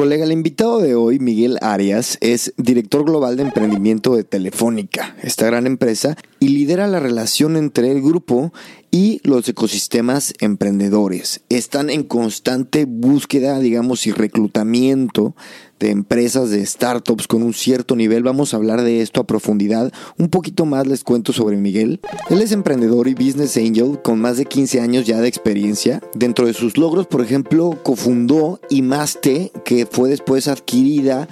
Colega, el invitado de hoy, Miguel Arias, es director global de emprendimiento de Telefónica, esta gran empresa, y lidera la relación entre el grupo y los ecosistemas emprendedores. Están en constante búsqueda, digamos, y reclutamiento de empresas, de startups con un cierto nivel. Vamos a hablar de esto a profundidad. Un poquito más les cuento sobre Miguel. Él es emprendedor y business angel con más de 15 años ya de experiencia. Dentro de sus logros, por ejemplo, cofundó Imaste, que fue después adquirida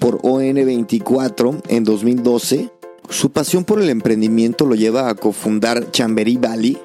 por ON24 en 2012 su pasión por el emprendimiento lo lleva a cofundar Chambery Valley,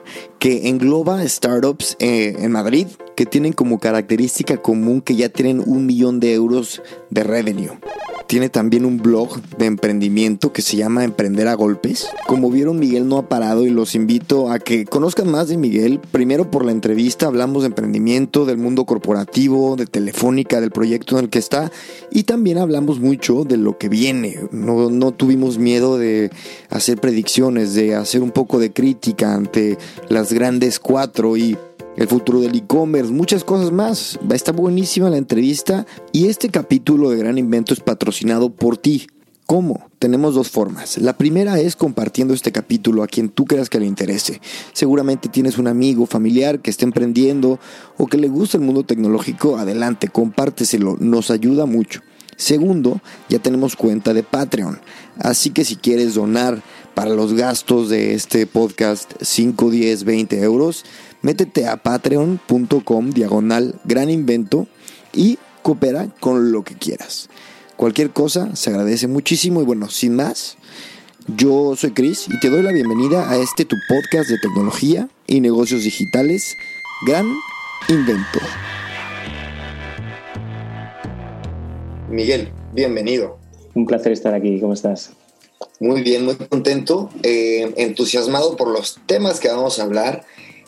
que engloba startups eh, en Madrid que tienen como característica común que ya tienen un millón de euros de revenue. Tiene también un blog de emprendimiento que se llama Emprender a Golpes. Como vieron, Miguel no ha parado y los invito a que conozcan más de Miguel. Primero por la entrevista hablamos de emprendimiento, del mundo corporativo, de Telefónica, del proyecto en el que está y también hablamos mucho de lo que viene. No, no tuvimos miedo de hacer predicciones, de hacer un poco de crítica ante las grandes cuatro y el futuro del e-commerce, muchas cosas más. Está buenísima la entrevista y este capítulo de Gran Invento es patrocinado por ti. ¿Cómo? Tenemos dos formas. La primera es compartiendo este capítulo a quien tú creas que le interese. Seguramente tienes un amigo, familiar que esté emprendiendo o que le gusta el mundo tecnológico. Adelante, compárteselo, nos ayuda mucho. Segundo, ya tenemos cuenta de Patreon. Así que si quieres donar para los gastos de este podcast 5, 10, 20 euros, métete a patreon.com diagonal gran invento y coopera con lo que quieras. Cualquier cosa se agradece muchísimo y bueno, sin más, yo soy Chris y te doy la bienvenida a este tu podcast de tecnología y negocios digitales, Gran Invento. Miguel, bienvenido. Un placer estar aquí, ¿cómo estás? Muy bien, muy contento, eh, entusiasmado por los temas que vamos a hablar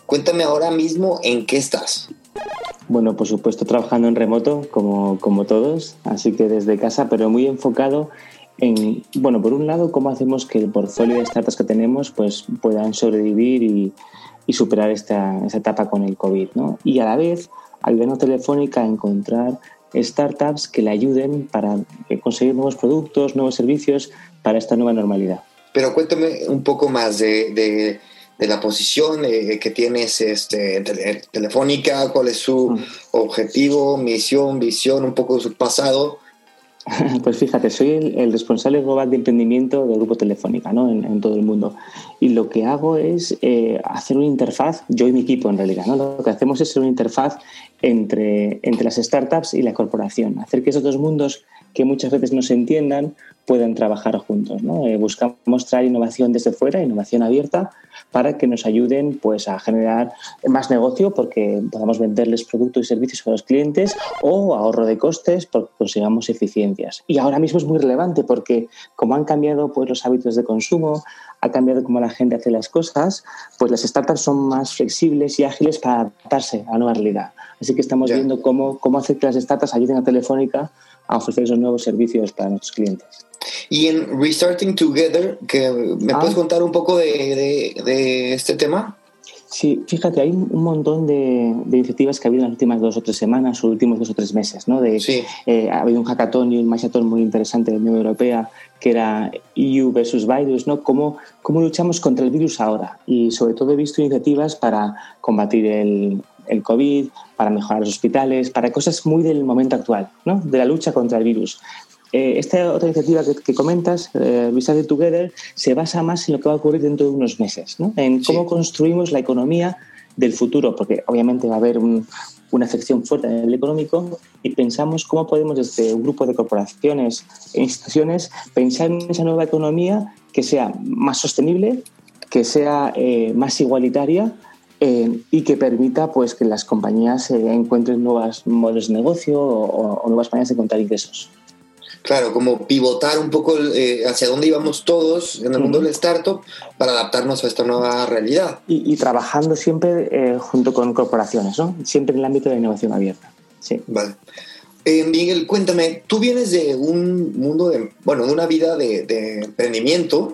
Cuéntame ahora mismo en qué estás. Bueno, por supuesto trabajando en remoto, como, como todos, así que desde casa, pero muy enfocado en, bueno, por un lado, cómo hacemos que el portfolio de startups que tenemos pues, puedan sobrevivir y, y superar esta, esta, etapa con el COVID, ¿no? Y a la vez, ayudando Telefónica a encontrar startups que le ayuden para conseguir nuevos productos, nuevos servicios para esta nueva normalidad. Pero cuéntame un poco más de de la posición eh, que tienes este, telefónica, cuál es su mm. objetivo, misión, visión, un poco de su pasado. Pues fíjate, soy el, responsable global de emprendimiento del grupo Telefónica ¿no? En, todo el mundo. Y lo que hago es eh, hacer una interfaz, yo y mi equipo en realidad, ¿no? lo que hacemos es ser una interfaz entre, entre las startups y la corporación, hacer que esos dos mundos que muchas veces no se entiendan puedan trabajar juntos. ¿no? Eh, buscamos traer innovación desde fuera, innovación abierta, para que nos ayuden pues, a generar más negocio porque podamos venderles productos y servicios a los clientes o ahorro de costes porque consigamos eficiencias. Y ahora mismo es muy relevante porque como han cambiado pues, los hábitos de consumo, ha cambiado cómo la gente hace las cosas, pues las startups son más flexibles y ágiles para adaptarse a la nueva realidad. Así que estamos viendo cómo, cómo hacer que las startups ayuden a Telefónica a ofrecer esos nuevos servicios para nuestros clientes. Y en Restarting Together, que ¿me puedes ah. contar un poco de, de, este tema? Sí, fíjate, hay un montón de, de, iniciativas que ha habido en las últimas dos o tres semanas o últimos dos o tres meses. ¿no? De, eh, ha habido un hackathon y un hackathon muy interesante de la Unión Europea que era EU versus virus, ¿no? ¿Cómo, ¿Cómo luchamos contra el virus ahora? Y sobre todo he visto iniciativas para combatir el, el COVID, para mejorar los hospitales, para cosas muy del momento actual, ¿no? de la lucha contra el virus. Eh, esta otra iniciativa que, comentas, eh, Together, se basa más en lo que va a ocurrir dentro de unos meses, ¿no? en cómo construimos la economía del futuro, porque obviamente va a haber una afección fuerte en el económico y pensamos cómo podemos desde un grupo de corporaciones e instituciones pensar en esa nueva economía que sea más sostenible, que sea eh, más igualitaria eh, y que permita pues, que las compañías encuentren nuevos modelos de negocio o, o nuevas maneras de contar ingresos. Claro, como pivotar un poco eh, hacia dónde íbamos todos en el mundo del startup para adaptarnos a esta nueva realidad. Y, trabajando siempre eh, junto con corporaciones, ¿no? Siempre en el ámbito de innovación abierta. Sí. Vale. Eh, Miguel, cuéntame, tú vienes de un mundo de, bueno, de una vida de, emprendimiento,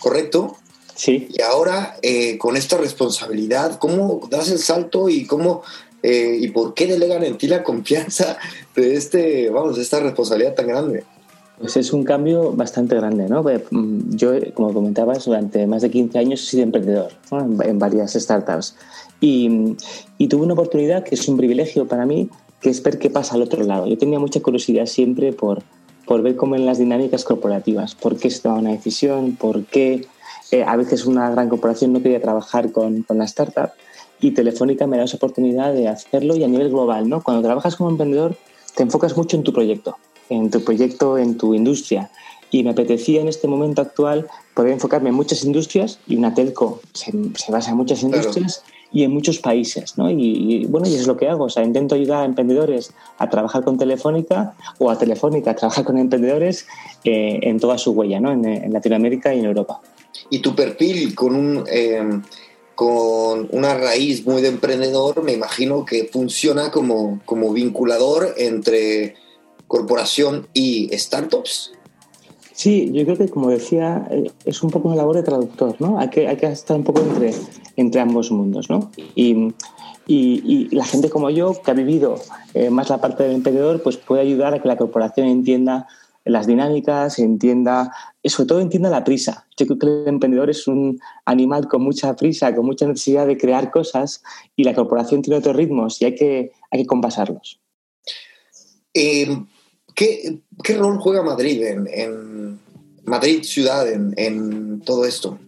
¿correcto? Sí. Y ahora, con esta responsabilidad, ¿cómo das el salto y cómo eh, y por qué delegan en ti la confianza de este, vamos, esta responsabilidad tan grande. Pues es un cambio bastante grande, ¿no? Mm, yo, como comentabas, durante más de 15 años he sido emprendedor en, varias startups y, y, tuve una oportunidad que es un privilegio para mí, que es ver qué pasa al otro lado. Yo tenía mucha curiosidad siempre por, por ver cómo en las dinámicas corporativas, por qué se toma una decisión, por qué eh, a veces una gran corporación no quería trabajar con, con la startup y Telefónica me da esa oportunidad de hacerlo y a nivel global, ¿no? Cuando trabajas como emprendedor te enfocas mucho en tu proyecto, en tu proyecto, en tu industria y me apetecía en este momento actual poder enfocarme en muchas industrias y una telco se, basa en muchas industrias y en muchos países, ¿no? Y, bueno, y eso es lo que hago, o sea, intento ayudar a emprendedores a trabajar con Telefónica o a Telefónica a trabajar con emprendedores eh, en toda su huella, ¿no? En, Latinoamérica y en Europa. Y tu perfil con un... Eh, con una raíz muy de emprendedor, me imagino que funciona como, como vinculador entre corporación y startups. Sí, yo creo que como decía, es un poco una labor de traductor, ¿no? Hay que, hay que estar un poco entre, entre ambos mundos, ¿no? Y, y, la gente como yo, que ha vivido eh, más la parte del emprendedor, pues puede ayudar a que la corporación entienda las dinámicas, entienda, sobre todo entienda la prisa. Yo creo que el emprendedor es un animal con mucha prisa, con mucha necesidad de crear cosas y la corporación tiene otros ritmos y hay que, hay que compasarlos. Eh, ¿qué, rol juega Madrid en, Madrid ciudad en, todo esto?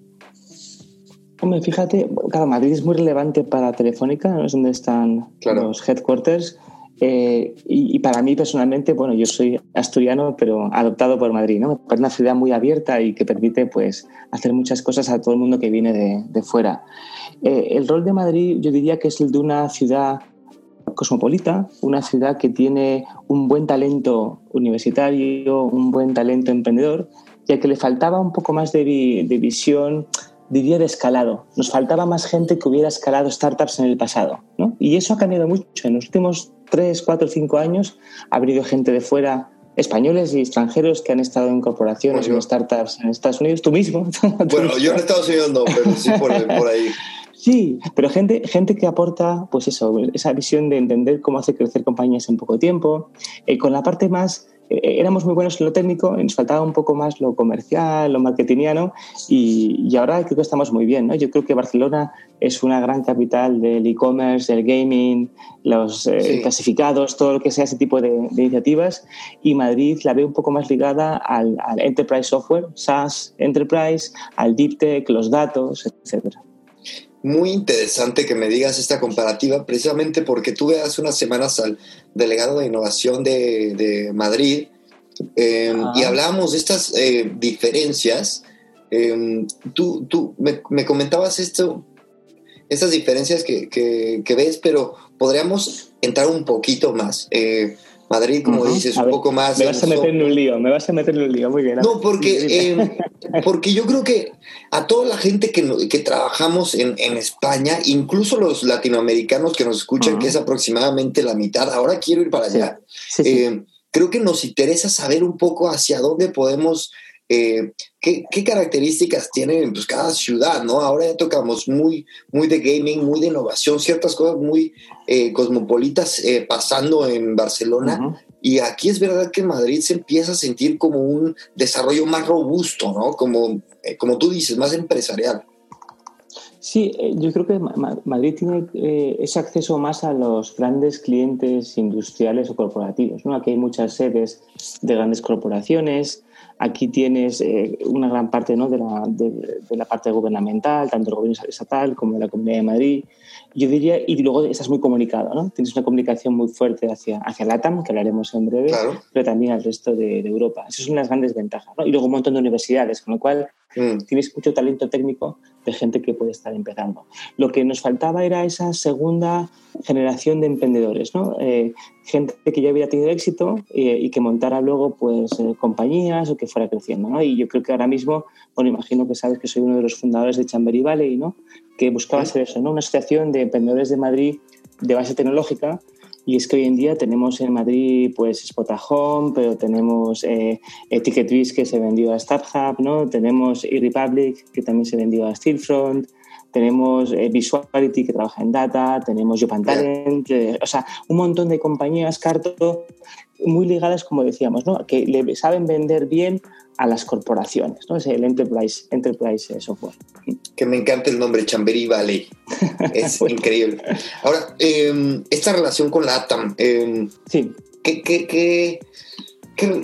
Hombre, fíjate, claro, Madrid es muy relevante para Telefónica, ¿no? es donde están los headquarters, eh, y, para mí personalmente, bueno, yo soy asturiano, pero adoptado por Madrid, ¿no? Es una ciudad muy abierta y que permite, pues, hacer muchas cosas a todo el mundo que viene de, fuera. Eh, el rol de Madrid, yo diría que es el de una ciudad cosmopolita, una ciudad que tiene un buen talento universitario, un buen talento emprendedor, ya que le faltaba un poco más de, de visión diría de escalado. Nos faltaba más gente que hubiera escalado startups en el pasado. ¿no? Y eso ha cambiado mucho. En los últimos tres, cuatro, cinco años ha venido gente de fuera, españoles y extranjeros que han estado en corporaciones, en startups en Estados Unidos, tú mismo. Bueno, yo en Estados Unidos no, pero sí por, ahí. Sí, pero gente, gente que aporta, pues eso, esa visión de entender cómo hacer crecer compañías en poco tiempo, eh, con la parte más eh, éramos muy buenos en lo técnico, nos faltaba un poco más lo comercial, lo marketingiano y, y ahora creo que estamos muy bien. ¿no? Yo creo que Barcelona es una gran capital del e-commerce, del gaming, los eh, clasificados, todo lo que sea ese tipo de, iniciativas y Madrid la ve un poco más ligada al, al enterprise software, SaaS, enterprise, al deep tech, los datos, etcétera muy interesante que me digas esta comparativa, precisamente porque tuve hace unas semanas al delegado de innovación de, Madrid em, y hablábamos de estas eh, diferencias. Em, tú tú me, comentabas esto, estas diferencias que, que, ves, pero podríamos entrar un poquito más. Eh, Madrid, como dices, un poco más. Me vas a meter en un lío, me vas a meter en un lío, muy bien. No, porque, em, porque yo creo que a toda la gente que, que trabajamos en, en, España, incluso los latinoamericanos que nos escuchan, que es aproximadamente la mitad, ahora quiero ir para allá. Em, creo que nos interesa saber un poco hacia dónde podemos eh, ¿qué, características tiene pues, cada ciudad, ¿no? Ahora ya tocamos muy, muy de gaming, muy de innovación, ciertas cosas muy eh, cosmopolitas eh, pasando en Barcelona. Y aquí es verdad que Madrid se empieza a sentir como un desarrollo más robusto, ¿no? Como, como tú dices, más empresarial. Sí, yo creo que Madrid tiene ese acceso más a los grandes clientes industriales o corporativos. ¿no? Aquí hay muchas sedes de grandes corporaciones, Aquí tienes eh, una gran parte ¿no? de, la, de, la, parte gubernamental, tanto el gobierno estatal como la Comunidad de Madrid. Yo diría, y luego estás muy comunicado, ¿no? Tienes una comunicación muy fuerte hacia, hacia LATAM, que hablaremos en breve, pero también al resto de, Europa. Esas son las grandes ventajas. ¿no? Y luego un montón de universidades, con lo cual mm. tienes mucho talento técnico de gente que puede estar empezando. Lo que nos faltaba era esa segunda generación de emprendedores, ¿no? Eh, gente que ya había tenido éxito eh, y que montara luego pues eh, compañías o que fuera creciendo, ¿no? Y yo creo que ahora mismo, bueno, imagino que sabes que soy uno de los fundadores de Chambery Valley, ¿no? Que buscaba ser eso, ¿no? Una asociación de emprendedores de Madrid de base tecnológica y es que hoy en día tenemos en Madrid pues Spotahome, pero tenemos eh, TicketBiz que se vendió a StarHub, ¿no? tenemos eRepublic que también se vendió a Steelfront, tenemos eh, Visuality que trabaja en data, tenemos Japan Talent, eh, o sea, un montón de compañías, Carto, muy ligadas, como decíamos, ¿no? que le saben vender bien a las corporaciones, ¿no? es el Enterprise, Enterprise Software. Que me encanta el nombre, Chambery Valley. Es increíble. Ahora, em, esta relación con la ATAM, em, sí. ¿qué, qué, qué,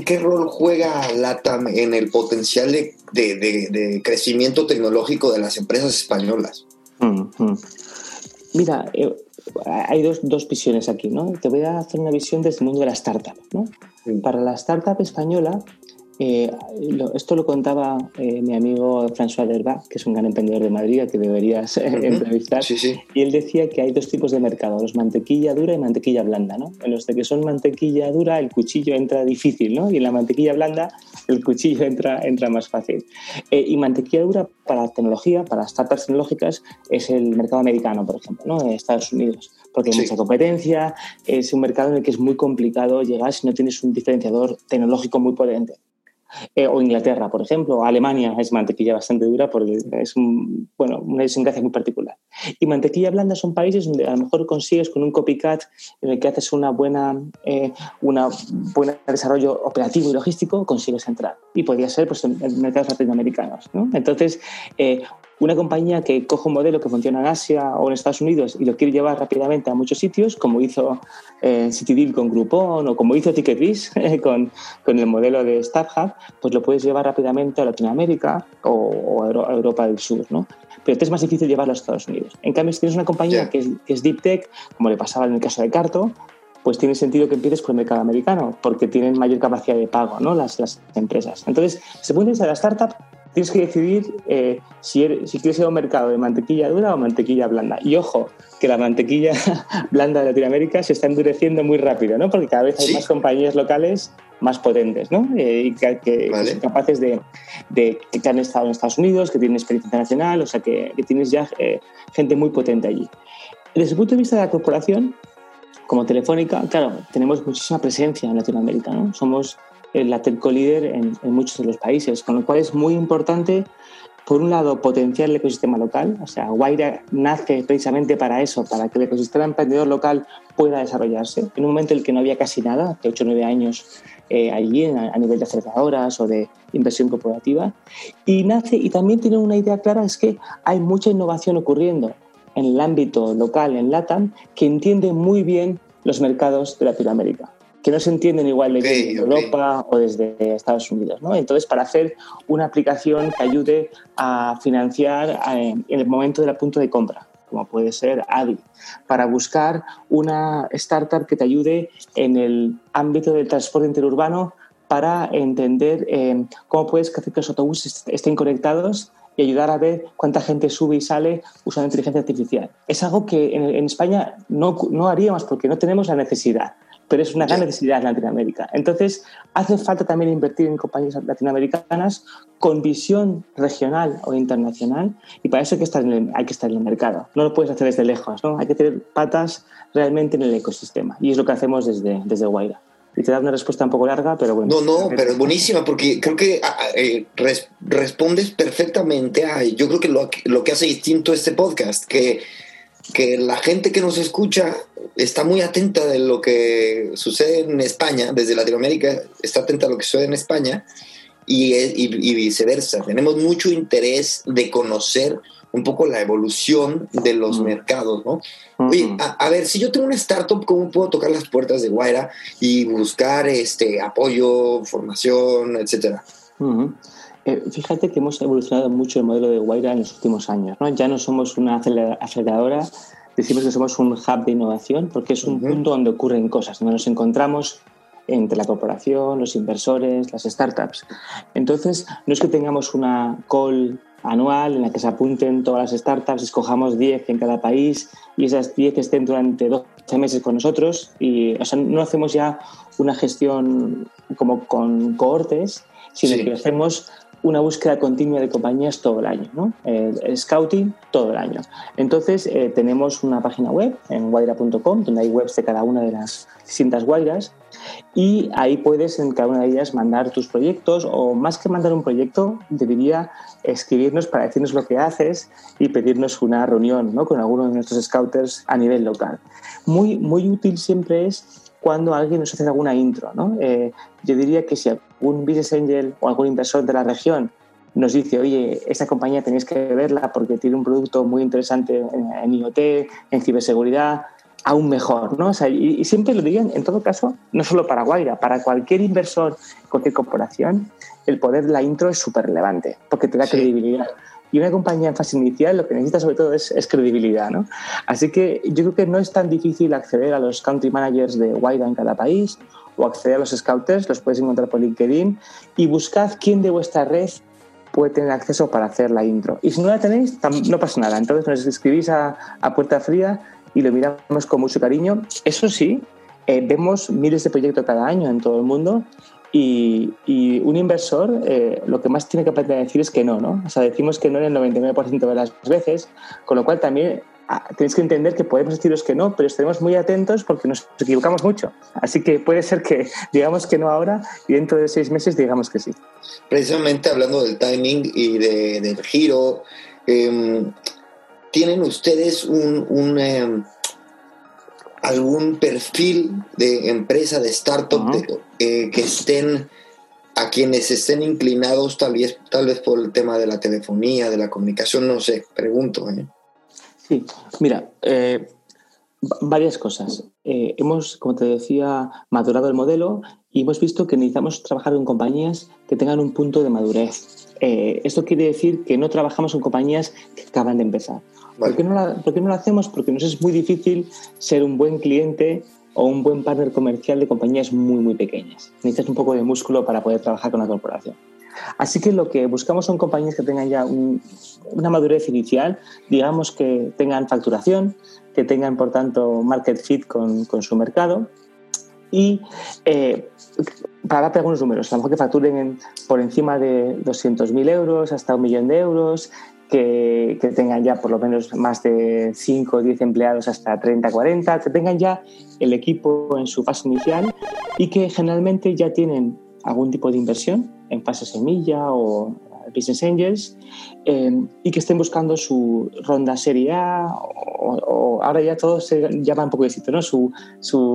qué, rol juega la ATAM en el potencial de, de, crecimiento tecnológico de las empresas españolas? Mira, eh, hay dos, dos, visiones aquí, ¿no? Te voy a hacer una visión desde el mundo de la startup, ¿no? Para la startup española, eh, esto lo contaba eh, mi amigo François Derba, que es un gran emprendedor de Madrid, que deberías eh, entrevistar. Y él decía que hay dos tipos de mercado, los mantequilla dura y mantequilla blanda. ¿no? En los de que son mantequilla dura, el cuchillo entra difícil, ¿no? y en la mantequilla blanda, el cuchillo entra, entra más fácil. y mantequilla dura para tecnología, para startups tecnológicas, es el mercado americano, por ejemplo, ¿no? en Estados Unidos, porque hay mucha competencia, es un mercado en el que es muy complicado llegar si no tienes un diferenciador tecnológico muy potente. Eh, o Inglaterra, por ejemplo, Alemania es mantequilla bastante dura porque es un, bueno, una idiosincrasia muy particular. Y mantequilla blanda son países donde a lo mejor consigues con un copycat en el que haces una buena, eh, una buen desarrollo operativo y logístico, consigues entrar. Y podría ser pues, en mercados latinoamericanos. ¿no? Entonces, eh, una compañía que coge un modelo que funciona en Asia o en Estados Unidos y lo quiere llevar rápidamente a muchos sitios, como hizo eh, CityDeal con Groupon o como hizo TicketBiz con, con el modelo de StarHub, pues lo puedes llevar rápidamente a Latinoamérica o, a Europa del Sur, ¿no? Pero es más difícil llevarlo a Estados Unidos. En cambio, si tienes una compañía que, es, Deep Tech, como le pasaba en el caso de Carto, pues tiene sentido que empieces por el mercado americano, porque tienen mayor capacidad de pago ¿no? las, las empresas. Entonces, se puede de la startup tienes que decidir eh, si, si quieres ir a un mercado de mantequilla dura o mantequilla blanda. Y ojo, que la mantequilla blanda de Latinoamérica se está endureciendo muy rápido, ¿no? Porque cada vez hay más compañías locales más potentes, ¿no? Eh, y que, son capaces de, de, que han estado en Estados Unidos, que tienen experiencia internacional, o sea, que, tienes ya eh, gente muy potente allí. Desde el punto de vista de la corporación, como Telefónica, claro, tenemos muchísima presencia en Latinoamérica, ¿no? Somos la telco líder en, muchos de los países, con lo cual es muy importante, por un lado, potenciar el ecosistema local, o sea, Guaira nace precisamente para eso, para que el ecosistema emprendedor local pueda desarrollarse. En un momento en el que no había casi nada, hace 8 o 9 años eh, allí a, nivel de aceleradoras o de inversión corporativa, y nace, y también tiene una idea clara, es que hay mucha innovación ocurriendo en el ámbito local, en LATAM, que entiende muy bien los mercados de Latinoamérica que no se entienden igual desde Europa o desde Estados Unidos. ¿no? Entonces, para hacer una aplicación que ayude a financiar eh, en el momento del punto de compra, como puede ser ADI, para buscar una startup que te ayude en el ámbito del transporte interurbano para entender eh, cómo puedes hacer que los autobuses estén conectados y ayudar a ver cuánta gente sube y sale usando inteligencia artificial. Es algo que en, en España no, no haríamos porque no tenemos la necesidad pero es una gran necesidad en Latinoamérica. Entonces, hace falta también invertir en compañías latinoamericanas con visión regional o internacional y para eso hay que estar en el, hay que estar en el mercado. No lo puedes hacer desde lejos, ¿no? hay que tener patas realmente en el ecosistema y es lo que hacemos desde, desde Guaira. Y te da una respuesta un poco larga, pero bueno. No, no, pero es buenísima porque creo que ah, ah, eh, respondes perfectamente a, yo creo que lo, lo que hace distinto este podcast, que que la gente que nos escucha está muy atenta de lo que sucede en España, desde Latinoamérica está atenta a lo que sucede en España y, y, viceversa. Tenemos mucho interés de conocer un poco la evolución de los mercados, ¿no? Oye, a, ver, si yo tengo una startup, ¿cómo puedo tocar las puertas de Guaira y buscar este apoyo, formación, etcétera? Eh, fíjate que hemos evolucionado mucho el modelo de Guaira en los últimos años. ¿no? Ya no somos una aceleradora, decimos que somos un hub de innovación porque es un punto donde ocurren cosas, donde nos encontramos entre la corporación, los inversores, las startups. Entonces, no es que tengamos una call anual en la que se apunten todas las startups, escojamos 10 en cada país y esas 10 estén durante 12 meses con nosotros. Y, o sea, no hacemos ya una gestión como con cohortes, sino que hacemos una búsqueda continua de compañías todo el año, ¿no? el scouting todo el año. Entonces, eh, tenemos una página web en guaira.com donde hay webs de cada una de las distintas guairas y ahí puedes en cada una de ellas mandar tus proyectos o más que mandar un proyecto, debería escribirnos para decirnos lo que haces y pedirnos una reunión ¿no? con alguno de nuestros scouters a nivel local. Muy, muy útil siempre es cuando alguien nos hace alguna intro. ¿no? Eh, yo diría que si algún business angel o algún inversor de la región nos dice, oye, esta compañía tenéis que verla porque tiene un producto muy interesante en, IoT, en ciberseguridad, aún mejor, ¿no? y, siempre lo digan, en todo caso, no solo para Guaira, para cualquier inversor, cualquier corporación, el poder de la intro es súper relevante, porque te da credibilidad. Y una compañía en fase inicial lo que necesita sobre todo es, credibilidad. ¿no? Así que yo creo que no es tan difícil acceder a los country managers de Wide en cada país o acceder a los scouters, los puedes encontrar por LinkedIn y buscad quién de vuestra red puede tener acceso para hacer la intro. Y si no la tenéis, no pasa nada. Entonces nos escribís a, puerta fría y lo miramos con mucho cariño. Eso sí, eh, vemos miles de proyectos cada año en todo el mundo y, un inversor eh, lo que más tiene que aprender a decir es que no, ¿no? O sea, decimos que no en el 99% de las veces, con lo cual también ah, tenéis que entender que podemos deciros que no, pero estaremos muy atentos porque nos equivocamos mucho. Así que puede ser que digamos que no ahora y dentro de seis meses digamos que sí. Precisamente hablando del timing y del giro, em, ¿tienen ustedes un... Em, algún perfil de empresa, de startup, eh, que estén a quienes estén inclinados tal vez, tal vez por el tema de la telefonía, de la comunicación, no sé, pregunto. ¿eh? Sí, mira, eh, varias cosas. hemos, como te decía, madurado el modelo y hemos visto que necesitamos trabajar con compañías que tengan un punto de madurez. esto quiere decir que no trabajamos con compañías que acaban de empezar. ¿Por, qué no lo hacemos? Porque nos es muy difícil ser un buen cliente o un buen partner comercial de compañías muy, muy pequeñas. Necesitas un poco de músculo para poder trabajar con la corporación. Así que lo que buscamos son compañías que tengan ya una madurez inicial, digamos que tengan facturación, que tengan, por tanto, market fit con, su mercado. Y eh, para darte algunos números, a lo mejor que facturen por encima de 200.000 euros hasta un millón de euros, que, tengan ya por lo menos más de 5 o 10 empleados hasta 30, 40, que tengan ya el equipo en su fase inicial y que generalmente ya tienen algún tipo de inversión en fase semilla o Business Angels eh, y que estén buscando su ronda Serie A o, ahora ya todo se llama un poco distinto, ¿no? Su,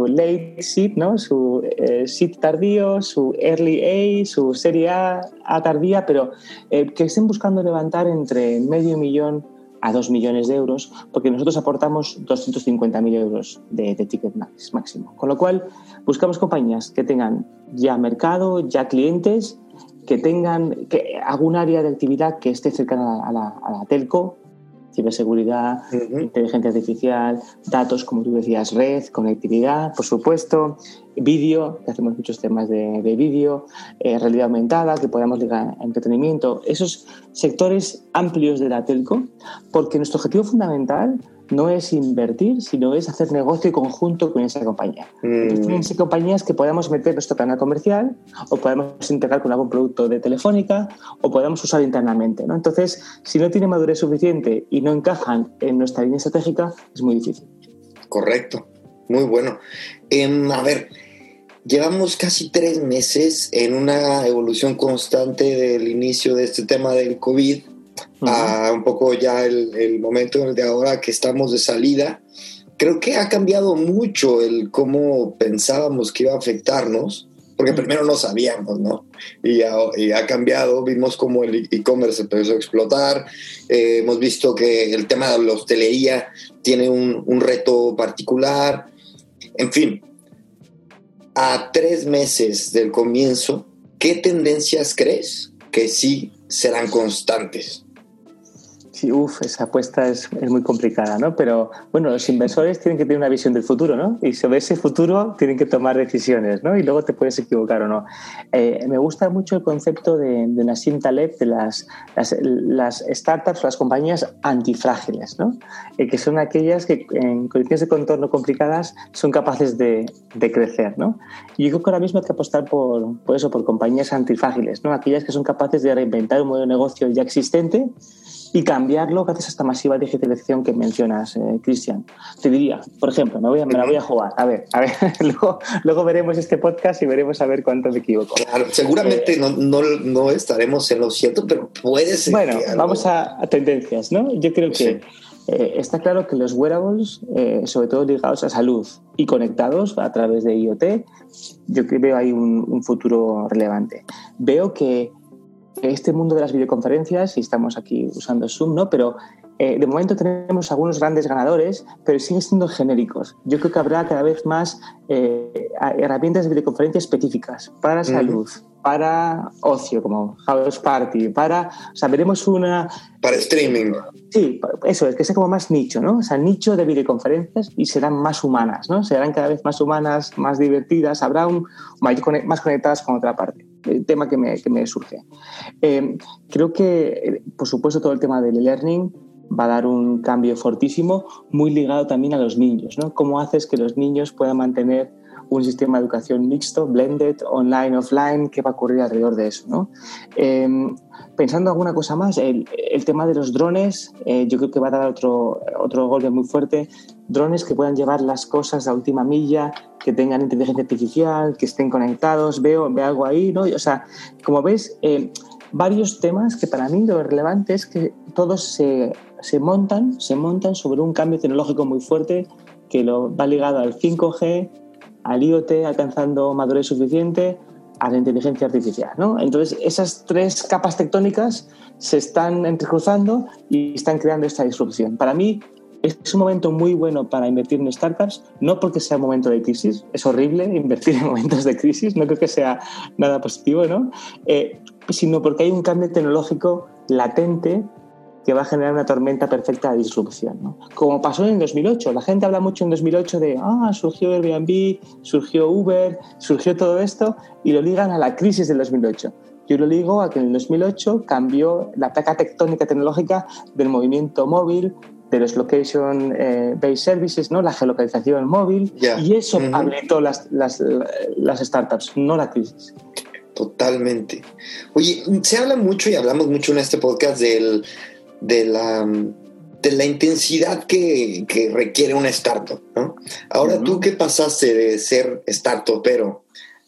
late seed, ¿no? Su eh, seed tardío, su early A, su Serie A, A tardía, pero eh, que estén buscando levantar entre medio millón a dos millones de euros, porque nosotros aportamos 250.000 euros de, de ticket máximo. Con lo cual, buscamos compañías que tengan ya mercado, ya clientes que tengan que, algún área de actividad que esté cercana a la, a la telco, ciberseguridad, inteligencia artificial, datos, como tú decías, red, conectividad, por supuesto, vídeo, que hacemos muchos temas de, de vídeo, eh, realidad aumentada, que podamos ligar a entretenimiento, esos sectores amplios de la telco, porque nuestro objetivo fundamental no es invertir, sino es hacer negocio conjunto con esa compañía. Mm. Compañías que podamos meter nuestro canal comercial o podemos integrar con algún producto de telefónica o podamos usar internamente. ¿no? Entonces, si no tiene madurez suficiente y no encajan en nuestra línea estratégica, es muy difícil. Correcto, muy bueno. Em, a ver, llevamos casi tres meses en una evolución constante del inicio de este tema del COVID a un poco ya el, momento de ahora que estamos de salida. Creo que ha cambiado mucho el cómo pensábamos que iba a afectarnos, porque primero no sabíamos, ¿no? Y, ha cambiado, vimos cómo el e-commerce empezó a explotar, eh, hemos visto que el tema de la hostelería tiene un, un reto particular, en fin, a tres meses del comienzo, ¿qué tendencias crees que sí serán constantes? Sí, uff, esa apuesta es, es, muy complicada, ¿no? Pero bueno, los inversores tienen que tener una visión del futuro, ¿no? Y sobre ese futuro tienen que tomar decisiones, ¿no? Y luego te puedes equivocar o no. Eh, me gusta mucho el concepto de, de Nassim Taleb de las, las, las startups, las compañías antifrágiles, ¿no? Eh, que son aquellas que en condiciones de contorno complicadas son capaces de, de, crecer, ¿no? Y yo creo que ahora mismo hay que apostar por, por eso, por compañías antifrágiles, ¿no? Aquellas que son capaces de reinventar un modelo de negocio ya existente y cambiarlo gracias a esta masiva digitalización que mencionas, eh, Cristian. Te diría, por ejemplo, me, voy a, me la voy a jugar. A ver, a ver, luego, luego veremos este podcast y veremos a ver cuánto me equivoco. Claro, seguramente eh, no, no, no, estaremos en lo cierto, pero puede ser. Bueno, vamos a, a, tendencias, ¿no? Yo creo que sí. eh, está claro que los wearables, eh, sobre todo ligados a salud y conectados a través de IoT, yo creo que veo ahí un, un futuro relevante. Veo que este mundo de las videoconferencias, y estamos aquí usando Zoom, ¿no? Pero eh, de momento tenemos algunos grandes ganadores, pero siguen siendo genéricos. Yo creo que habrá cada vez más eh, herramientas de videoconferencia específicas para la salud, para ocio, como House Party, para. O sea, veremos una. Para streaming. Sí, eso, es que sea como más nicho, ¿no? O sea, nicho de videoconferencias y serán más humanas, ¿no? Serán cada vez más humanas, más divertidas, habrá un, más conectadas con otra parte el tema que me, que me surge. Eh, creo que, por supuesto, todo el tema del learning va a dar un cambio fortísimo, muy ligado también a los niños, ¿no? ¿Cómo haces que los niños puedan mantener un sistema de educación mixto, blended, online, offline? ¿Qué va a ocurrir alrededor de eso, no? Eh, pensando alguna cosa más, el, el tema de los drones, eh, yo creo que va a dar otro, otro golpe muy fuerte. Drones que puedan llevar las cosas a última milla, que tengan inteligencia artificial, que estén conectados, veo, veo algo ahí, ¿no? O sea, como ves, eh, varios temas que para mí lo relevante es que todos se, se, montan, se montan sobre un cambio tecnológico muy fuerte que lo va ligado al 5G, al IoT alcanzando madurez suficiente, a la inteligencia artificial. ¿no? Entonces, esas tres capas tectónicas se están entrecruzando y están creando esta disrupción. Para mí, es un momento muy bueno para invertir en startups, no porque sea un momento de crisis, es horrible invertir en momentos de crisis, no creo que sea nada positivo, ¿no? Eh, sino porque hay un cambio tecnológico latente que va a generar una tormenta perfecta de disrupción. ¿no? Como pasó en 2008. La gente habla mucho en 2008 de, ah, surgió Airbnb, surgió Uber, surgió todo esto, y lo ligan a la crisis del 2008. Yo lo ligo a que en el 2008 cambió la placa tectónica tecnológica del movimiento móvil, de los location eh, based services, ¿no? la geolocalización móvil, yeah. y eso uh -huh. habilitó las, las, las startups, no la crisis. Totalmente. Oye, se habla mucho y hablamos mucho en este podcast del, de, la, de la intensidad que, que requiere una startup. ¿no? Ahora, uh -huh. tú que pasaste de ser startup, pero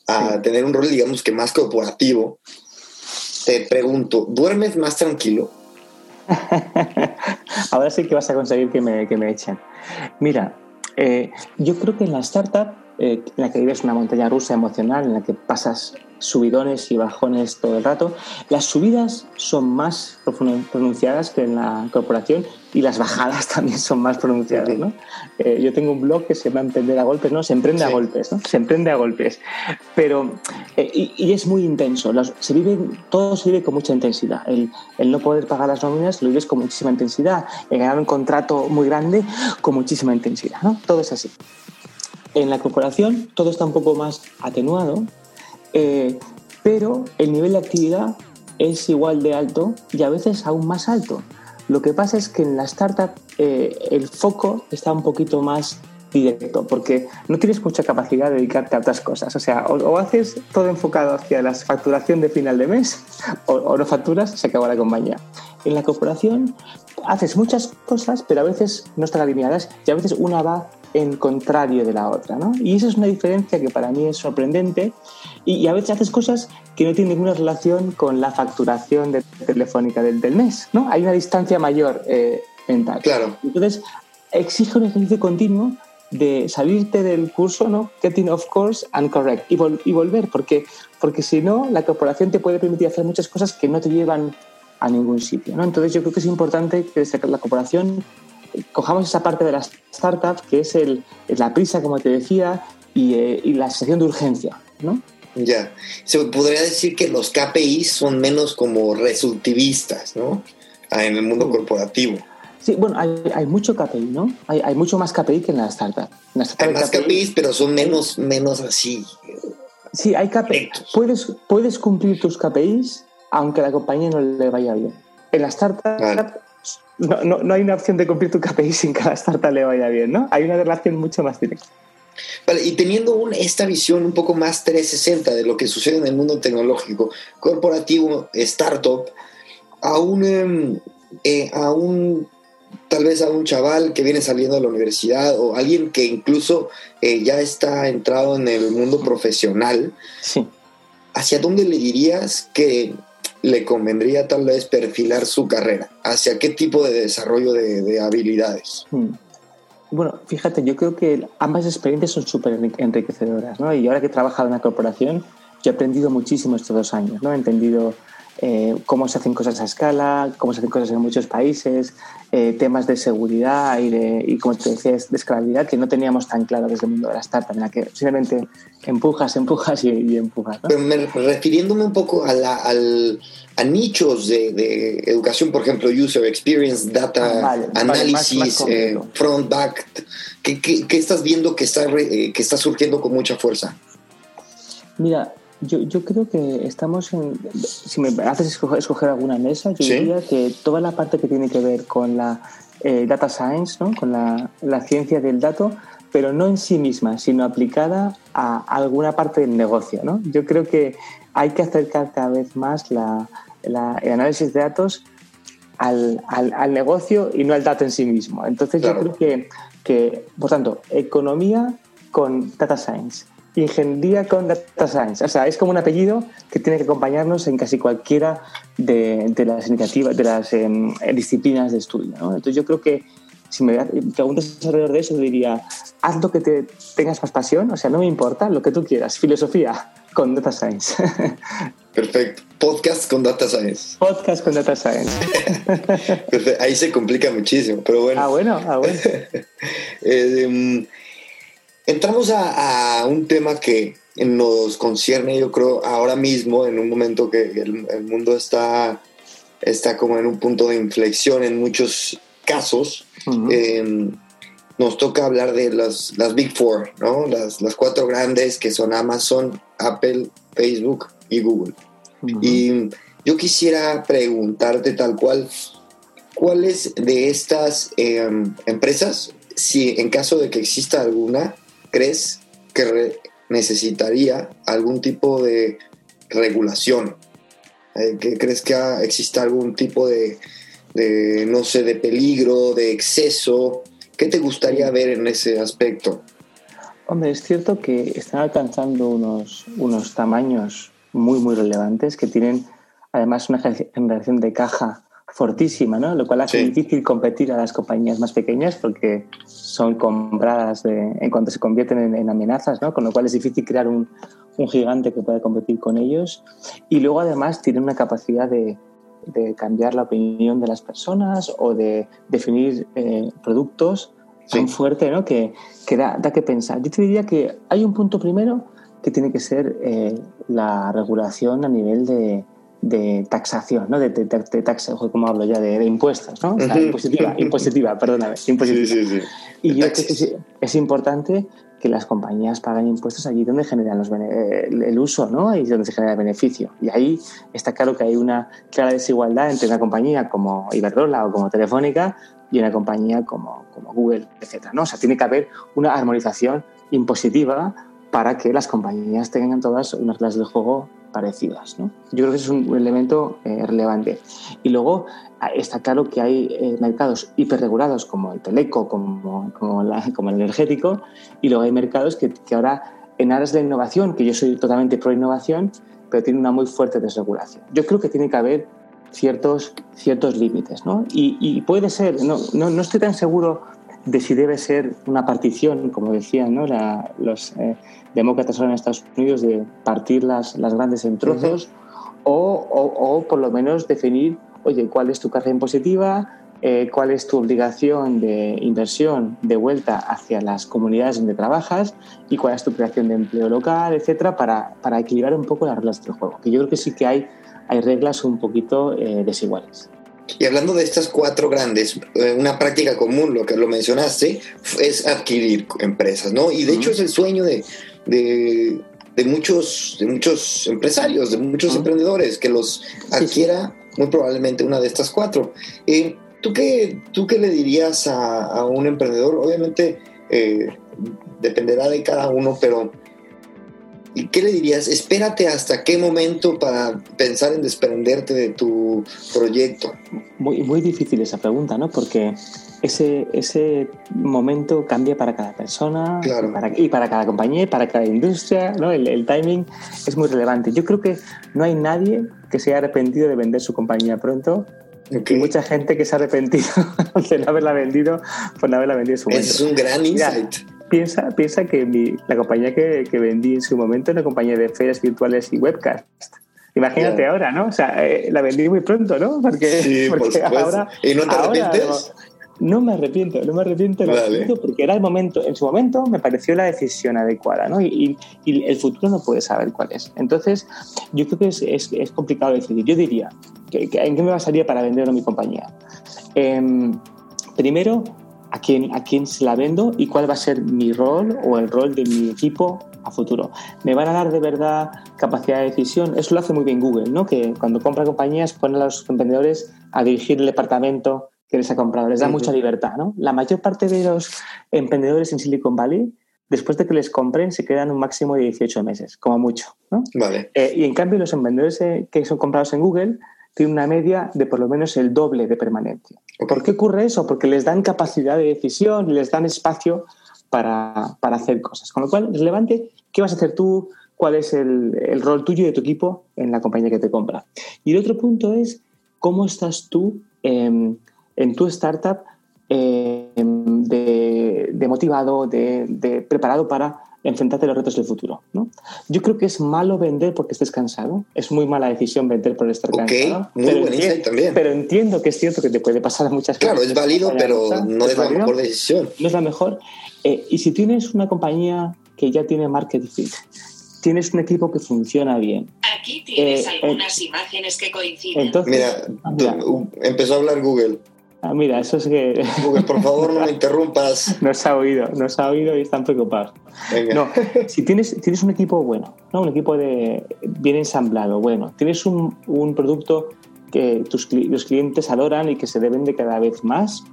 a sí. tener un rol, digamos que más corporativo, te pregunto, ¿duermes más tranquilo? Ahora sí que vas a conseguir que me, que me echen. Mira, eh, yo creo que en la startup, eh, en la que vives una montaña rusa emocional, en la que pasas subidones y bajones todo el rato, las subidas son más pronunciadas que en la corporación y las bajadas también son más pronunciadas. ¿no? Eh, yo tengo un blog que se llama Emprender a Golpes, ¿no? Se emprende sí. a golpes, ¿no? Se emprende a golpes. Pero, eh, y, y, es muy intenso, los, se vive, todo se vive con mucha intensidad. El, el, no poder pagar las nóminas lo vives con muchísima intensidad. El ganar un contrato muy grande con muchísima intensidad, ¿no? Todo es así. En la corporación todo está un poco más atenuado, eh, pero el nivel de actividad es igual de alto y a veces aún más alto. Lo que pasa es que en la startup eh, el foco está un poquito más directo, porque no tienes mucha capacidad de dedicarte a otras cosas. O sea, o, o haces todo enfocado hacia la facturación de final de mes, o, o, no facturas, se acaba la compañía. En la corporación haces muchas cosas, pero a veces no están alineadas y a veces una va en contrario de la otra. ¿no? Y esa es una diferencia que para mí es sorprendente y, y, a veces haces cosas que no tienen ninguna relación con la facturación de telefónica del, del mes. ¿no? Hay una distancia mayor eh, mental. Claro. Entonces, exige un ejercicio continuo de salirte del curso, ¿no? Getting off course and correct y, vol y volver, porque, porque si no, la corporación te puede permitir hacer muchas cosas que no te llevan a ningún sitio. ¿no? Entonces yo creo que es importante que la corporación cojamos esa parte de las startups que es el, la prisa, como te decía, y, eh, y la sensación de urgencia. ¿no? Ya, se podría decir que los KPIs son menos como resultivistas, ¿no? en el mundo corporativo. Sí, bueno, hay, mucho KPI, ¿no? Hay, mucho más KPI que en la startup. hay más KPIs, pero son menos, menos así. Sí, hay KPIs. Puedes, puedes cumplir tus KPIs aunque a la compañía no le vaya bien. En la startup no, no, no, hay una opción de cumplir tu KPI sin que a la startup le vaya bien, ¿no? Hay una relación mucho más directa. Vale, y teniendo esta visión un poco más 360 de lo que sucede en el mundo tecnológico, corporativo, startup, a un, em, eh, a un tal vez a un chaval que viene saliendo de la universidad o alguien que incluso eh, ya está entrado en el mundo profesional, sí. ¿hacia dónde le dirías que le convendría tal vez perfilar su carrera? ¿Hacia qué tipo de desarrollo de, habilidades? Hmm. Bueno, fíjate, yo creo que ambas experiencias son súper enriquecedoras, ¿no? Y ahora que he trabajado en la corporación, yo he aprendido muchísimo estos dos años, ¿no? He entendido eh, cómo se hacen cosas a escala, cómo se hacen cosas en muchos países, eh, temas de seguridad y, de, y, como te decía, de escalabilidad que no teníamos tan claro desde el mundo de la startup, en la que simplemente empujas, empujas y, empujas. Pero refiriéndome un poco a, la, al, a nichos de, educación, por ejemplo, user experience, data ah, análisis, eh, front, back, ¿qué, qué, estás viendo que está, que está surgiendo con mucha fuerza? Mira, yo, yo creo que estamos en. Si me haces escoger, alguna mesa, yo diría que toda la parte que tiene que ver con la eh, data science, ¿no? con la, la, ciencia del dato, pero no en sí misma, sino aplicada a alguna parte del negocio. ¿no? Yo creo que hay que acercar cada vez más la, la, el análisis de datos al, al, al, negocio y no al dato en sí mismo. Entonces, yo creo que, que, por tanto, economía con data science ingeniería con data science. O sea, es como un apellido que tiene que acompañarnos en casi cualquiera de, las iniciativas, de las em, disciplinas de estudio. Entonces yo creo que si me preguntas alrededor de eso, diría, haz lo que te tengas más pasión, o sea, no me importa, lo que tú quieras, filosofía con data science. Perfecto. Podcast con data science. Podcast con data science. Ahí se complica muchísimo, pero bueno. Ah, bueno, ah, bueno. eh, em, Entramos a, un tema que nos concierne, yo creo, ahora mismo, en un momento que el, mundo está, está como en un punto de inflexión en muchos casos. Em, nos toca hablar de las, las Big Four, ¿no? Las, las, cuatro grandes que son Amazon, Apple, Facebook y Google. Y yo quisiera preguntarte tal cual, ¿cuáles de estas em, empresas, si en caso de que exista alguna, crees que necesitaría algún tipo de regulación? Eh, ¿Qué crees que exista algún tipo de, no sé, de peligro, de exceso? ¿Qué te gustaría ver en ese aspecto? Hombre, es cierto que están alcanzando unos, unos tamaños muy, muy relevantes que tienen además una generación de caja fortísima, ¿no? Lo cual hace difícil competir a las compañías más pequeñas porque son compradas en cuanto se convierten en, amenazas, ¿no? Con lo cual es difícil crear un, un, gigante que pueda competir con ellos. Y luego además tienen una capacidad de, de cambiar la opinión de las personas o de definir eh, productos tan fuerte, ¿no? Que, que da, da, que pensar. Yo te diría que hay un punto primero que tiene que ser eh, la regulación a nivel de, de taxación, ¿no? De, de, de taxa, como hablo ya, de, impuestos, ¿no? impositiva, impositiva, perdóname, impositiva. Sí, sí, sí. Y yo creo que es importante que las compañías paguen impuestos allí donde generan los eh, el uso, ¿no? Ahí donde se genera el beneficio. Y ahí está claro que hay una clara desigualdad entre una compañía como Iberdrola o como Telefónica y una compañía como, como Google, etcétera, ¿no? O sea, tiene que haber una armonización impositiva para que las compañías tengan todas unas clases de juego parecidas. ¿no? Yo creo que es un elemento eh, relevante. Y luego ah, está claro que hay eh, mercados hiperregulados como el teleco, como, como, como, el energético, y luego hay mercados que, que, ahora, en aras de la innovación, que yo soy totalmente pro innovación, pero tiene una muy fuerte desregulación. Yo creo que tiene que haber ciertos, ciertos límites. ¿no? Y, y puede ser, no, no, no estoy tan seguro de si debe ser una partición, como decían ¿no? los eh, demócratas ahora en Estados Unidos, de partir las, las grandes en trozos, o, o, por lo menos definir, oye, cuál es tu carga impositiva, eh, cuál es tu obligación de inversión de vuelta hacia las comunidades donde trabajas y cuál es tu creación de empleo local, etcétera, para, para equilibrar un poco las reglas del juego. Que yo creo que sí que hay, hay reglas un poquito eh, desiguales. Y hablando de estas cuatro grandes, eh, una práctica común, lo que lo mencionaste, es adquirir empresas, ¿no? Y de hecho es el sueño de, de, muchos, de muchos empresarios, de muchos emprendedores, que los adquiera muy probablemente una de estas cuatro. Eh, ¿tú, qué, ¿Tú qué le dirías a, un emprendedor? Obviamente eh, dependerá de cada uno, pero ¿Y qué le dirías? Espérate hasta qué momento para pensar en desprenderte de tu proyecto. Muy, muy difícil esa pregunta, ¿no? Porque ese, ese momento cambia para cada persona y para cada compañía y para cada industria, ¿no? El, timing es muy relevante. Yo creo que no hay nadie que se haya arrepentido de vender su compañía pronto Y mucha gente que se ha arrepentido de no haberla vendido por no haberla vendido en su momento. Es un gran insight. Piensa, piensa que la compañía que, que, vendí en su momento es una compañía de ferias virtuales y webcast. Imagínate ahora, ¿no? O sea, eh, la vendí muy pronto, ¿no? Porque, sí, porque ahora. ¿Y no te arrepientes? No, me arrepiento, no me arrepiento, porque era el momento, en su momento me pareció la decisión adecuada, ¿no? Y, el futuro no puede saber cuál es. Entonces, yo creo que es, es, complicado decidir. Yo diría, ¿en qué me basaría para vender a mi compañía? Em, primero, a quién, a quién se la vendo y cuál va a ser mi rol o el rol de mi equipo a futuro. ¿Me van a dar de verdad capacidad de decisión? Eso lo hace muy bien Google, ¿no? que cuando compra compañías pone a los emprendedores a dirigir el departamento que les ha comprado, les da mucha libertad. ¿no? La mayor parte de los emprendedores en Silicon Valley, después de que les compren, se quedan un máximo de 18 meses, como mucho. ¿no? Vale. Eh, y en cambio los emprendedores eh, que son comprados en Google tiene una media de por lo menos el doble de permanencia. ¿Por qué ocurre eso? Porque les dan capacidad de decisión, les dan espacio para, hacer cosas. Con lo cual, es relevante qué vas a hacer tú, cuál es el, rol tuyo y de tu equipo en la compañía que te compra. Y el otro punto es cómo estás tú en tu startup em, de, motivado, de, preparado para enfrentarte a los retos del futuro. ¿no? Yo creo que es malo vender porque estés cansado. Es muy mala decisión vender por estar cansado. Muy pero, entiendo, también. pero entiendo que es cierto que te puede pasar a muchas Claro, es válido, pero no es, la mejor decisión. No es la mejor. Eh, y si tienes una compañía que ya tiene market fit, tienes un equipo que funciona bien. Aquí tienes eh, algunas imágenes que coinciden. mira, empezó a hablar Google. Ah, mira, eso es que... por favor, no me interrumpas. Nos ha oído, nos ha oído y están preocupados. No, si tienes, tienes un equipo bueno, ¿no? un equipo de, bien ensamblado, bueno, tienes un, un producto que tus, los clientes adoran y que se deben de cada vez más,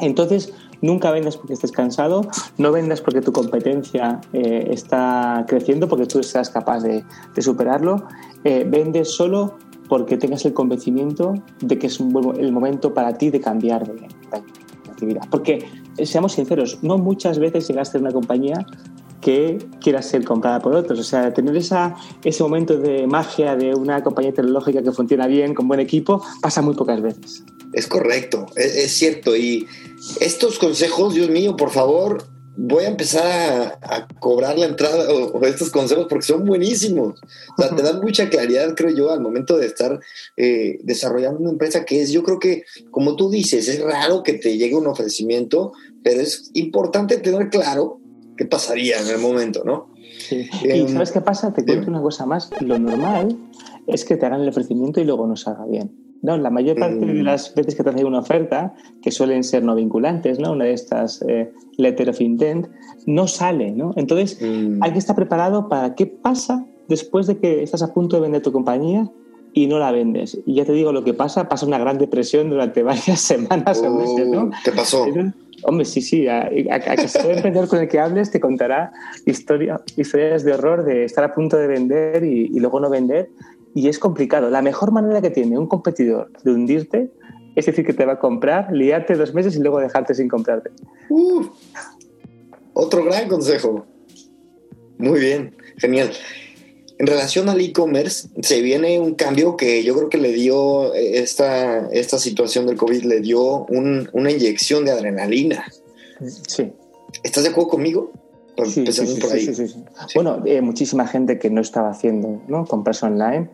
entonces nunca vendas porque estés cansado, no vendas porque tu competencia eh, está creciendo, porque tú seas capaz de, de superarlo, eh, vendes solo porque tengas el convencimiento de que es el momento para ti de cambiar de, actividad. Porque, eh, seamos sinceros, no muchas veces llegaste a una compañía que quiera ser comprada por otros. O sea, tener esa, ese momento de magia de una compañía tecnológica que funciona bien, con buen equipo, pasa muy pocas veces. Es correcto, es, es cierto. Y estos consejos, Dios mío, por favor, voy a empezar a, cobrar la entrada o, estos consejos porque son buenísimos. O sea, te dan mucha claridad, creo yo, al momento de estar eh, desarrollando una empresa que es, yo creo que, como tú dices, es raro que te llegue un ofrecimiento, pero es importante tener claro qué pasaría en el momento, ¿no? Sí. y em, ¿sabes qué pasa? Te cuento una cosa más. Lo normal es que te hagan el ofrecimiento y luego no salga bien. No, la mayor parte de mm. las veces que te hace una oferta, que suelen ser no vinculantes, ¿no? Una de estas eh, letter of intent, no sale, ¿no? Entonces, mm. hay que estar preparado para qué pasa después de que estás a punto de vender tu compañía y no la vendes. Y ya te digo lo que pasa, pasa una gran depresión durante varias semanas o meses, ¿no? ¿Qué pasó? Hombre, sí, sí, a, que se emprendedor con el que hables te contará historia, historias de horror de estar a punto de vender y, y luego no vender y es complicado. La mejor manera que tiene un competidor de hundirte es decir que te va a comprar, liarte dos meses y luego dejarte sin comprarte. otro gran consejo. Muy bien, genial. En relación al e-commerce, se viene un cambio que yo creo que le dio eh, esta, esta situación del COVID, le dio una inyección de adrenalina. Sí. ¿Estás de acuerdo conmigo? Sí, sí, sí, Bueno, eh, muchísima gente que no estaba haciendo ¿no? compras online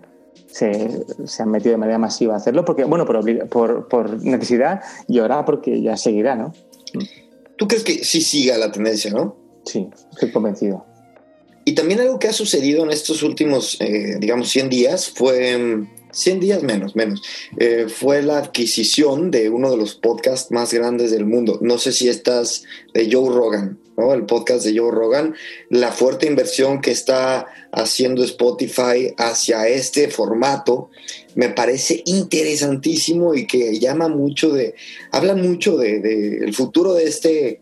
se, se, han metido de manera masiva a hacerlo, porque, bueno, por, por, por, necesidad y ahora porque ya seguirá, ¿no? ¿Tú crees que sí siga la tendencia, no? Sí, estoy convencido. Y también algo que ha sucedido en estos últimos, eh, digamos, 100 días fue 100 días menos, menos. Eh, fue la adquisición de uno de los podcasts más grandes del mundo. No sé si estás de Joe Rogan, El podcast de Joe Rogan. La fuerte inversión que está haciendo Spotify hacia este formato me parece interesantísimo y que llama mucho de, habla mucho de, de el futuro de este,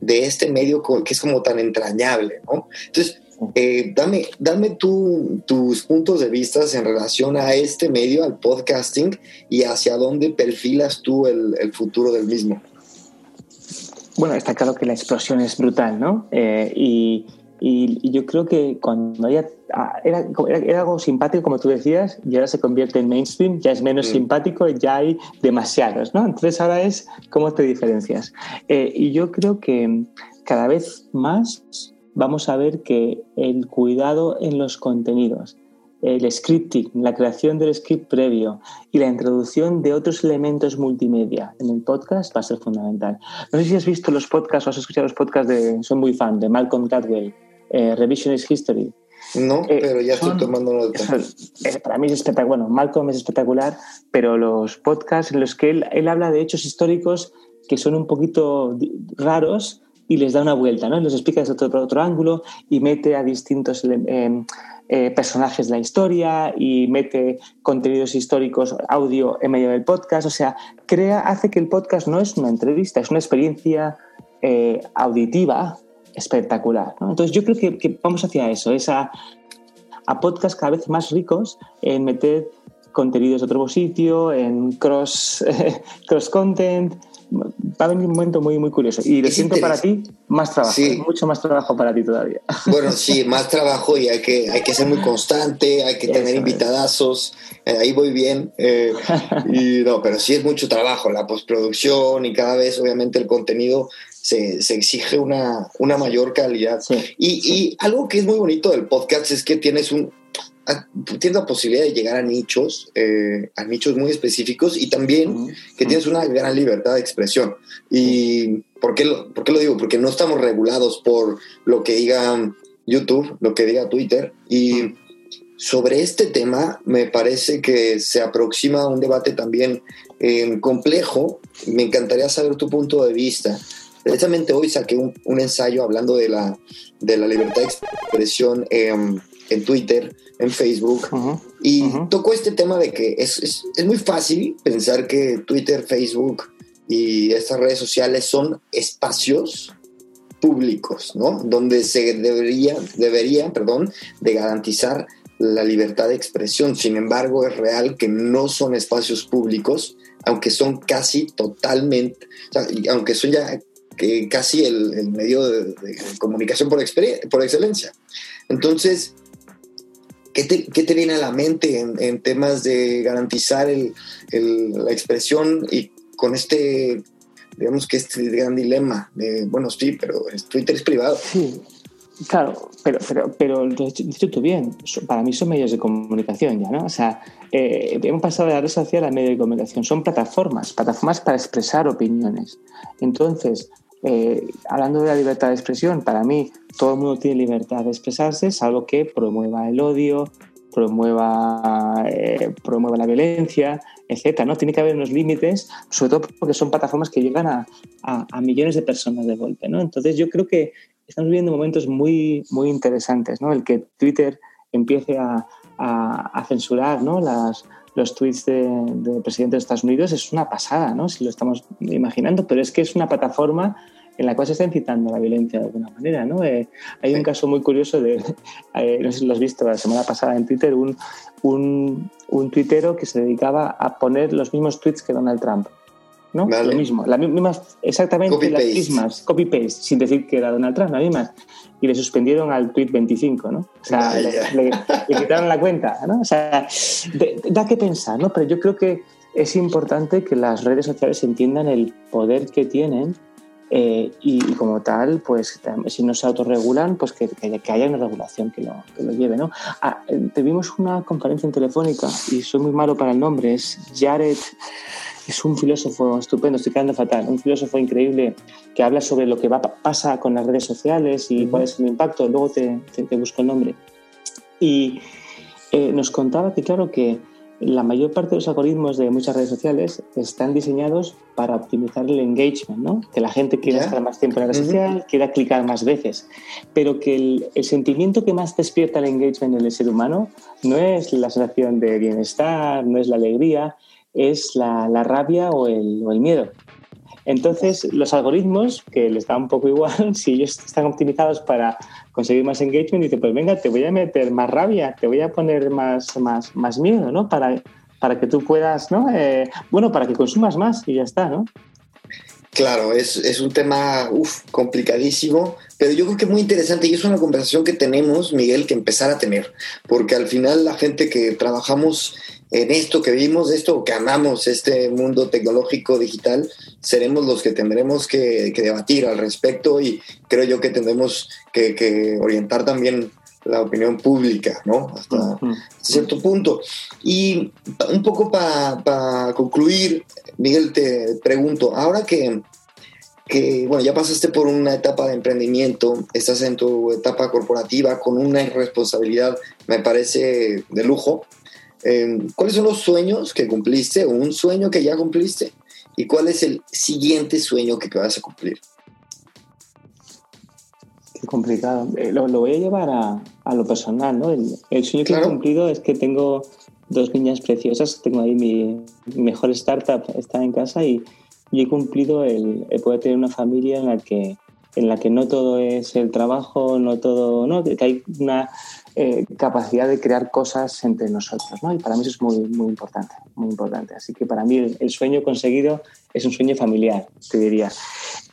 de este medio que es como tan entrañable, ¿no? Entonces, eh, dame, dame tus puntos de vista en relación a este medio, al podcasting, y hacia dónde perfilas tú el, futuro del mismo. Bueno, está claro que la explosión es brutal, ¿no? Eh, y, yo creo que cuando ya ah, era, era, algo simpático, como tú decías, y ahora se convierte en mainstream, ya es menos mm. simpático, ya hay demasiados, ¿no? Entonces ahora es cómo te diferencias. Eh, y yo creo que cada vez más vamos a ver que el cuidado en los contenidos, el scripting, la creación del script previo y la introducción de otros elementos multimedia en el podcast va a ser fundamental. No sé si has visto los podcasts o has escuchado los podcasts de, soy muy fan, de Malcolm Gladwell, eh, Revisionist History. No, eh, pero ya estoy tomando nota. Para mí es espectacular. Bueno, Malcolm es espectacular, pero los podcasts en los que él, él habla de hechos históricos que son un poquito raros, y les da una vuelta, ¿no? Les explica desde otro, otro ángulo y mete a distintos eh, eh, personajes de la historia y mete contenidos históricos, audio en medio del podcast. O sea, crea, hace que el podcast no es una entrevista, es una experiencia eh, auditiva espectacular. Entonces yo creo que, vamos hacia eso, es a, a podcasts cada vez más ricos en meter contenidos de otro sitio, en cross, cross content, va a venir un momento muy, muy curioso. Y lo siento para ti, más trabajo, mucho más trabajo para ti todavía. Bueno, sí, más trabajo y hay que, hay que ser muy constante, hay que tener invitadazos, eh, ahí voy bien. Eh, y no, pero sí es mucho trabajo, la postproducción y cada vez obviamente el contenido se, se exige una, una mayor calidad. Y, y algo que es muy bonito del podcast es que tienes un, tienes la posibilidad de llegar a nichos, eh, a nichos muy específicos y también que tienes una gran libertad de expresión. ¿Y por qué, lo, por qué lo digo? Porque no estamos regulados por lo que diga YouTube, lo que diga Twitter. Y sobre este tema me parece que se aproxima un debate también eh, complejo. Me encantaría saber tu punto de vista. Precisamente hoy saqué un, un ensayo hablando de la, de la libertad de expresión. Eh, en Twitter, en Facebook, y tocó este tema de que es, es, es, muy fácil pensar que Twitter, Facebook y estas redes sociales son espacios públicos, ¿no? Donde se debería, debería, perdón, de garantizar la libertad de expresión. Sin embargo, es real que no son espacios públicos, aunque son casi totalmente, aunque son ya que casi el, medio de, comunicación por, por excelencia. Entonces, ¿Qué te, viene a la mente en, temas de garantizar la expresión y con este, digamos que este gran dilema de, bueno, sí, pero Twitter es privado? Sí, claro, pero, pero, pero dicho tú bien, para mí son medios de comunicación ya, ¿no? O sea, eh, hemos pasado de la red social a medio de comunicación, son plataformas, plataformas para expresar opiniones. Entonces, eh, hablando de la libertad de expresión, para mí todo el mundo tiene libertad de expresarse, salvo que promueva el odio, promueva, eh, promueva la violencia, etc. ¿no? Tiene que haber unos límites, sobre todo porque son plataformas que llegan a, a, millones de personas de golpe. ¿no? Entonces yo creo que estamos viviendo momentos muy, muy interesantes, ¿no? el que Twitter empiece a, a censurar ¿no? las, los tweets del presidente de Estados Unidos es una pasada, ¿no? Si lo estamos imaginando, pero es que es una plataforma en la cual se está incitando la violencia de alguna manera. ¿no? Eh, hay un caso muy curioso de, eh, no sé si lo has visto la semana pasada en Twitter, un, un, un tuitero que se dedicaba a poner los mismos tweets que Donald Trump. ¿no? Lo mismo, las mismas, exactamente las mismas, copy-paste, sin decir que era Donald Trump, las mismas. Y le suspendieron al tweet 25, ¿no? O sea, le, quitaron la cuenta, ¿no? O sea, da que pensar, ¿no? Pero yo creo que es importante que las redes sociales entiendan el poder que tienen eh, y, como tal, pues si no se autorregulan, pues que, que, haya una regulación que lo, que lo lleve. ¿no? Ah, eh, tuvimos una conferencia en telefónica y soy muy malo para el nombre, es Jared, es un filósofo estupendo, estoy quedando fatal, un filósofo increíble que habla sobre lo que va, pasa con las redes sociales y cuál es el impacto, luego te, te, busco el nombre. Y eh, nos contaba que claro que la mayor parte de los algoritmos de muchas redes sociales están diseñados para optimizar el engagement, ¿no? Que la gente quiera estar más tiempo en la red social, quiera clicar más veces, pero que el, sentimiento que más despierta el engagement en el ser humano no es la sensación de bienestar, no es la alegría, es la, rabia o el, o el miedo. Entonces, los algoritmos, que les da un poco igual, si ellos están optimizados para conseguir más engagement, dicen, pues venga, te voy a meter más rabia, te voy a poner más, más, más miedo, ¿no? Para, para que tú puedas, ¿no? Eh, bueno, para que consumas más y ya está, ¿no? Claro, es, es un tema complicadísimo, pero yo creo que es muy interesante y es una conversación que tenemos, Miguel, que empezar a tener, porque al final la gente que trabajamos en esto que vivimos, esto que amamos, este mundo tecnológico digital, seremos los que tendremos que, debatir al respecto y creo yo que tendremos que, orientar también la opinión pública, ¿no? Hasta cierto punto. Y un poco para concluir, Miguel, te pregunto, ahora que, que, bueno, ya pasaste por una etapa de emprendimiento, estás en tu etapa corporativa con una responsabilidad, me parece, de lujo, Em, ¿Cuáles son los sueños que cumpliste o un sueño que ya cumpliste? ¿Y cuál es el siguiente sueño que vas a cumplir? Qué complicado. Eh, lo, voy a llevar a, lo personal, ¿no? El, sueño que he cumplido es que tengo dos niñas preciosas. Tengo ahí mi, mejor startup, está en casa y, he cumplido el, poder tener una familia en la que en la que no todo es el trabajo, no todo, no, que hay una eh, capacidad de crear cosas entre nosotros, ¿no? Y para mí eso es muy, muy importante, muy importante. Así que para mí el, sueño conseguido es un sueño familiar, te diría.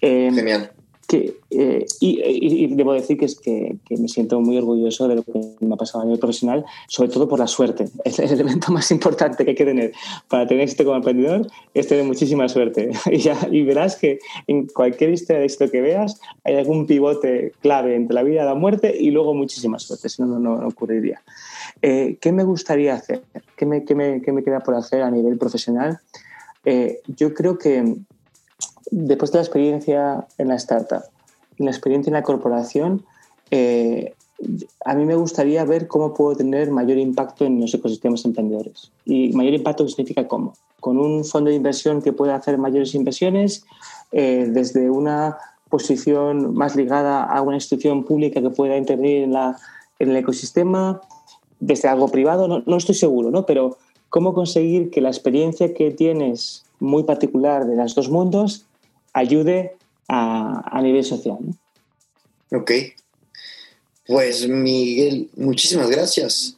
Eh, Genial. Eh, y, debo decir que es que, me siento muy orgulloso de lo que me ha pasado a nivel profesional, sobre todo por la suerte. Es el elemento más importante que hay que tener para tener éxito como emprendedor, es tener muchísima suerte. Y, ya, y verás que en cualquier historia de éxito que veas hay algún pivote clave entre la vida y la muerte y luego muchísima suerte, si no, no, ocurriría. Eh, ¿Qué me gustaría hacer? ¿Qué me, qué, me, qué me, queda por hacer a nivel profesional? Eh, yo creo que después de la experiencia en la startup y la experiencia en la corporación, eh, a mí me gustaría ver cómo puedo tener mayor impacto en los ecosistemas emprendedores. Y mayor impacto significa cómo. Con un fondo de inversión que pueda hacer mayores inversiones, eh, desde una posición más ligada a una institución pública que pueda intervenir en, la, en el ecosistema, desde algo privado, no, no estoy seguro, ¿no? pero cómo conseguir que la experiencia que tienes muy particular de los dos mundos ayude a, nivel social. Ok. Pues Miguel, muchísimas gracias.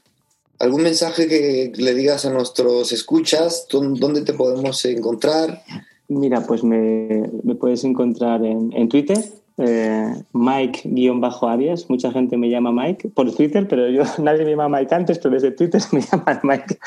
¿Algún mensaje que le digas a nuestros escuchas? ¿Dónde te podemos encontrar? Mira, pues me, puedes encontrar en, Twitter, eh, Mike-Arias. Mucha gente me llama Mike por Twitter, pero yo nadie me llama Mike antes, pero desde Twitter me llaman Mike,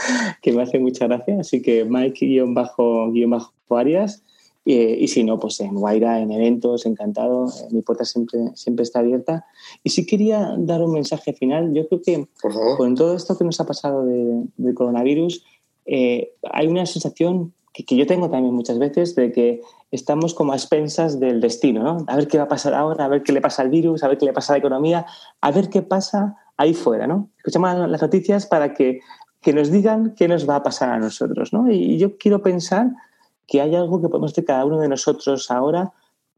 que me hace mucha gracia. Así que Mike-Arias. Eh, y si no, pues en Guaira, en eventos, encantado. Eh, mi puerta siempre, siempre está abierta. Y sí quería dar un mensaje final. Yo creo que con todo esto que nos ha pasado del coronavirus, eh, hay una sensación que, que, yo tengo también muchas veces de que estamos como a expensas del destino, ¿no? A ver qué va a pasar ahora, a ver qué le pasa al virus, a ver qué le pasa a la economía, a ver qué pasa ahí fuera, ¿no? Escuchamos las noticias para que, que nos digan qué nos va a pasar a nosotros, ¿no? Y yo quiero pensar que hay algo que podemos hacer cada uno de nosotros ahora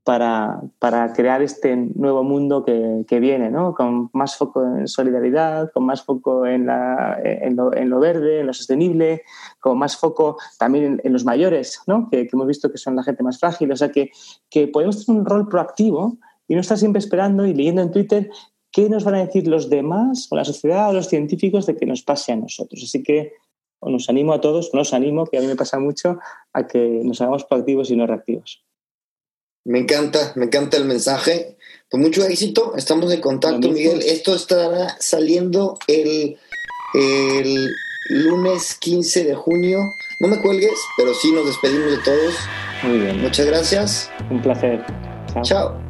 para, para crear este nuevo mundo que, que, viene, ¿no? con más foco en solidaridad, con más foco en, la, en, lo, verde, en lo sostenible, con más foco también en, los mayores, ¿no? que, que, hemos visto que son la gente más frágil. O sea, que, que podemos tener un rol proactivo y no estar siempre esperando y leyendo en Twitter qué nos van a decir los demás o la sociedad o los científicos de que nos pase a nosotros. Así que nos animo a todos, nos animo, que a mí me pasa mucho, a que nos hagamos proactivos y no reactivos. Me encanta, me encanta el mensaje. Con mucho éxito, estamos en contacto, Miguel. Esto estará saliendo el, el lunes 15 de junio. No me cuelgues, pero sí nos despedimos de todos. Muy bien. Muchas gracias. Un placer. Chao.